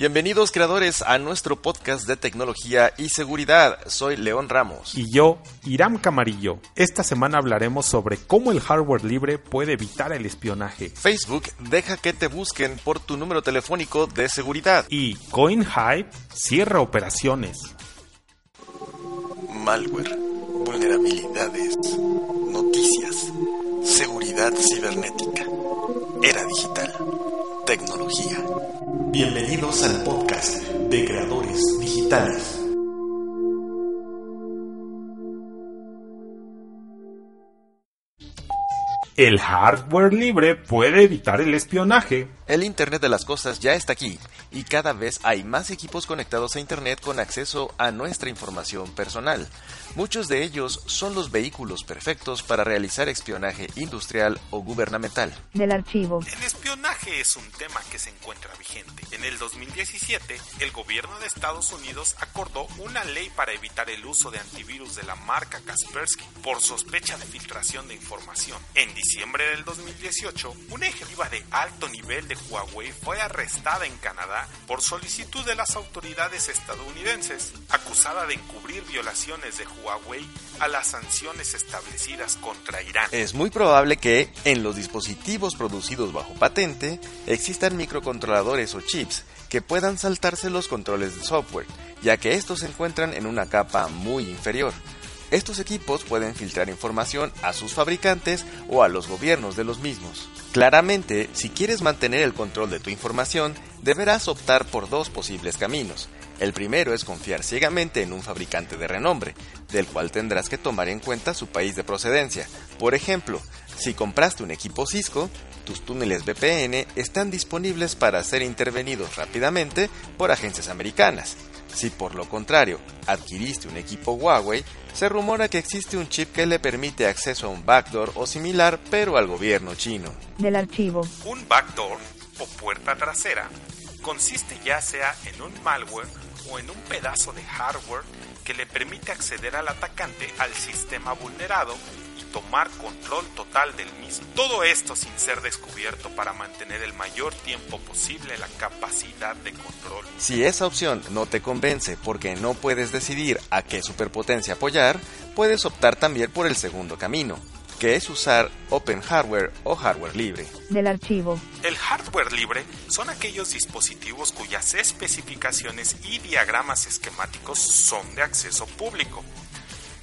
Bienvenidos creadores a nuestro podcast de tecnología y seguridad. Soy León Ramos. Y yo, Iram Camarillo. Esta semana hablaremos sobre cómo el hardware libre puede evitar el espionaje. Facebook deja que te busquen por tu número telefónico de seguridad. Y CoinHype cierra operaciones. Malware, vulnerabilidades, noticias, seguridad cibernética, era digital, Bienvenidos al podcast de creadores digitales. El hardware libre puede evitar el espionaje. El Internet de las Cosas ya está aquí y cada vez hay más equipos conectados a Internet con acceso a nuestra información personal. Muchos de ellos son los vehículos perfectos para realizar espionaje industrial o gubernamental. Del archivo. El espionaje es un tema que se encuentra vigente. En el 2017, el gobierno de Estados Unidos acordó una ley para evitar el uso de antivirus de la marca Kaspersky por sospecha de filtración de información. En diciembre del 2018, una ejecutiva de alto nivel de Huawei fue arrestada en Canadá por solicitud de las autoridades estadounidenses, acusada de encubrir violaciones de Huawei a las sanciones establecidas contra Irán. Es muy probable que en los dispositivos producidos bajo patente existan microcontroladores o chips que puedan saltarse los controles de software, ya que estos se encuentran en una capa muy inferior. Estos equipos pueden filtrar información a sus fabricantes o a los gobiernos de los mismos. Claramente, si quieres mantener el control de tu información, deberás optar por dos posibles caminos. El primero es confiar ciegamente en un fabricante de renombre, del cual tendrás que tomar en cuenta su país de procedencia. Por ejemplo, si compraste un equipo Cisco, tus túneles VPN están disponibles para ser intervenidos rápidamente por agencias americanas. Si por lo contrario adquiriste un equipo Huawei, se rumora que existe un chip que le permite acceso a un backdoor o similar pero al gobierno chino. Del archivo. Un backdoor o puerta trasera consiste ya sea en un malware o en un pedazo de hardware que le permite acceder al atacante al sistema vulnerado tomar control total del mismo. Todo esto sin ser descubierto para mantener el mayor tiempo posible la capacidad de control. Si esa opción no te convence porque no puedes decidir a qué superpotencia apoyar, puedes optar también por el segundo camino, que es usar Open Hardware o hardware libre. Del archivo. El hardware libre son aquellos dispositivos cuyas especificaciones y diagramas esquemáticos son de acceso público,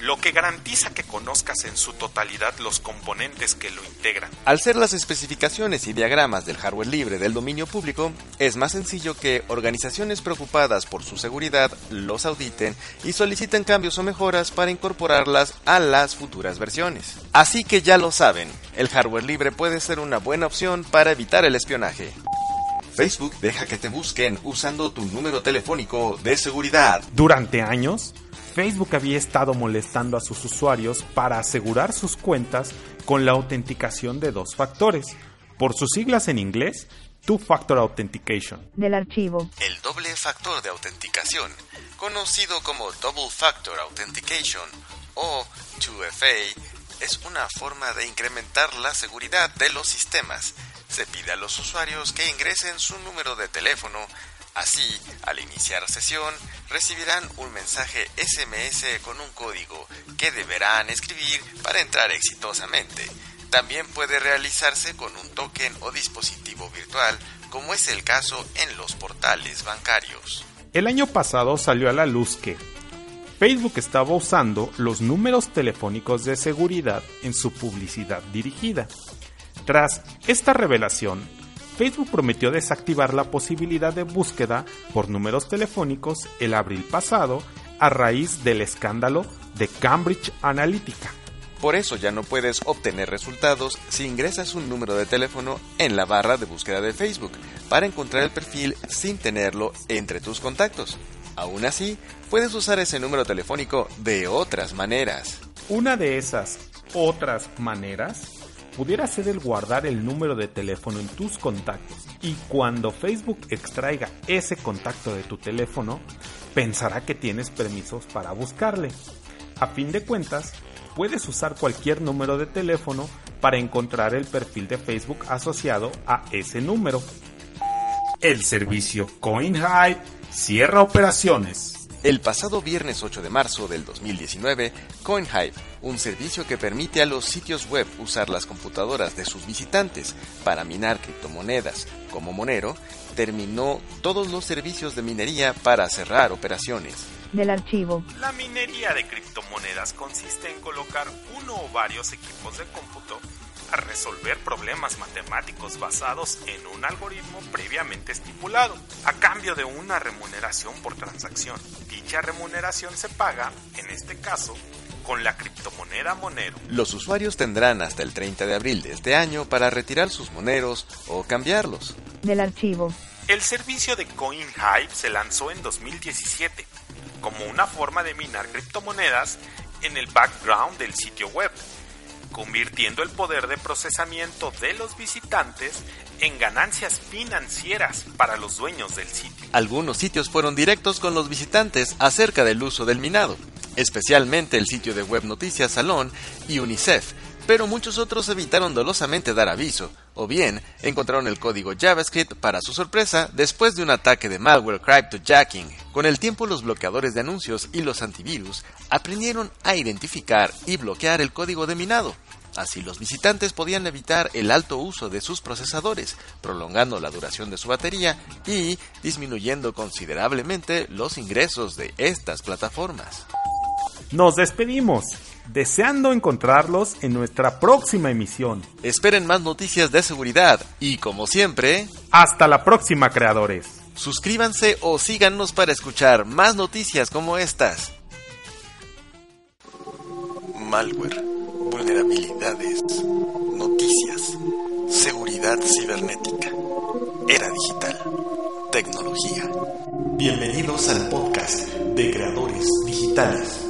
lo que garantiza que conozcas en su totalidad los componentes que lo integran. Al ser las especificaciones y diagramas del hardware libre del dominio público, es más sencillo que organizaciones preocupadas por su seguridad los auditen y soliciten cambios o mejoras para incorporarlas a las futuras versiones. Así que ya lo saben, el hardware libre puede ser una buena opción para evitar el espionaje. Facebook deja que te busquen usando tu número telefónico de seguridad. Durante años, Facebook había estado molestando a sus usuarios para asegurar sus cuentas con la autenticación de dos factores, por sus siglas en inglés, Two Factor Authentication. Del archivo. El doble factor de autenticación, conocido como Double Factor Authentication o 2FA, es una forma de incrementar la seguridad de los sistemas. Se pide a los usuarios que ingresen su número de teléfono Así, al iniciar sesión, recibirán un mensaje SMS con un código que deberán escribir para entrar exitosamente. También puede realizarse con un token o dispositivo virtual, como es el caso en los portales bancarios. El año pasado salió a la luz que Facebook estaba usando los números telefónicos de seguridad en su publicidad dirigida. Tras esta revelación, Facebook prometió desactivar la posibilidad de búsqueda por números telefónicos el abril pasado a raíz del escándalo de Cambridge Analytica. Por eso ya no puedes obtener resultados si ingresas un número de teléfono en la barra de búsqueda de Facebook para encontrar el perfil sin tenerlo entre tus contactos. Aún así, puedes usar ese número telefónico de otras maneras. Una de esas otras maneras pudiera ser el guardar el número de teléfono en tus contactos y cuando Facebook extraiga ese contacto de tu teléfono, pensará que tienes permisos para buscarle. A fin de cuentas, puedes usar cualquier número de teléfono para encontrar el perfil de Facebook asociado a ese número. El servicio CoinHive cierra operaciones. El pasado viernes 8 de marzo del 2019, CoinHive, un servicio que permite a los sitios web usar las computadoras de sus visitantes para minar criptomonedas como Monero, terminó todos los servicios de minería para cerrar operaciones. Del archivo. La minería de criptomonedas consiste en colocar uno o varios equipos de cómputo a resolver problemas matemáticos basados en un algoritmo previamente estipulado, a cambio de una remuneración por transacción. Dicha remuneración se paga, en este caso, con la criptomoneda Monero. Los usuarios tendrán hasta el 30 de abril de este año para retirar sus moneros o cambiarlos. Del archivo. El servicio de CoinHive se lanzó en 2017 como una forma de minar criptomonedas en el background del sitio web convirtiendo el poder de procesamiento de los visitantes en ganancias financieras para los dueños del sitio. Algunos sitios fueron directos con los visitantes acerca del uso del minado, especialmente el sitio de web noticias Salón y UNICEF, pero muchos otros evitaron dolosamente dar aviso, o bien encontraron el código JavaScript para su sorpresa después de un ataque de malware cryptojacking. Con el tiempo los bloqueadores de anuncios y los antivirus aprendieron a identificar y bloquear el código de minado. Así los visitantes podían evitar el alto uso de sus procesadores, prolongando la duración de su batería y disminuyendo considerablemente los ingresos de estas plataformas. Nos despedimos, deseando encontrarlos en nuestra próxima emisión. Esperen más noticias de seguridad y, como siempre, Hasta la próxima, creadores. suscríbanse o síganos para escuchar más noticias como estas. Malware, vulnerabilidades, noticias, seguridad cibernética, era digital, tecnología. Bienvenidos al podcast de creadores digitales.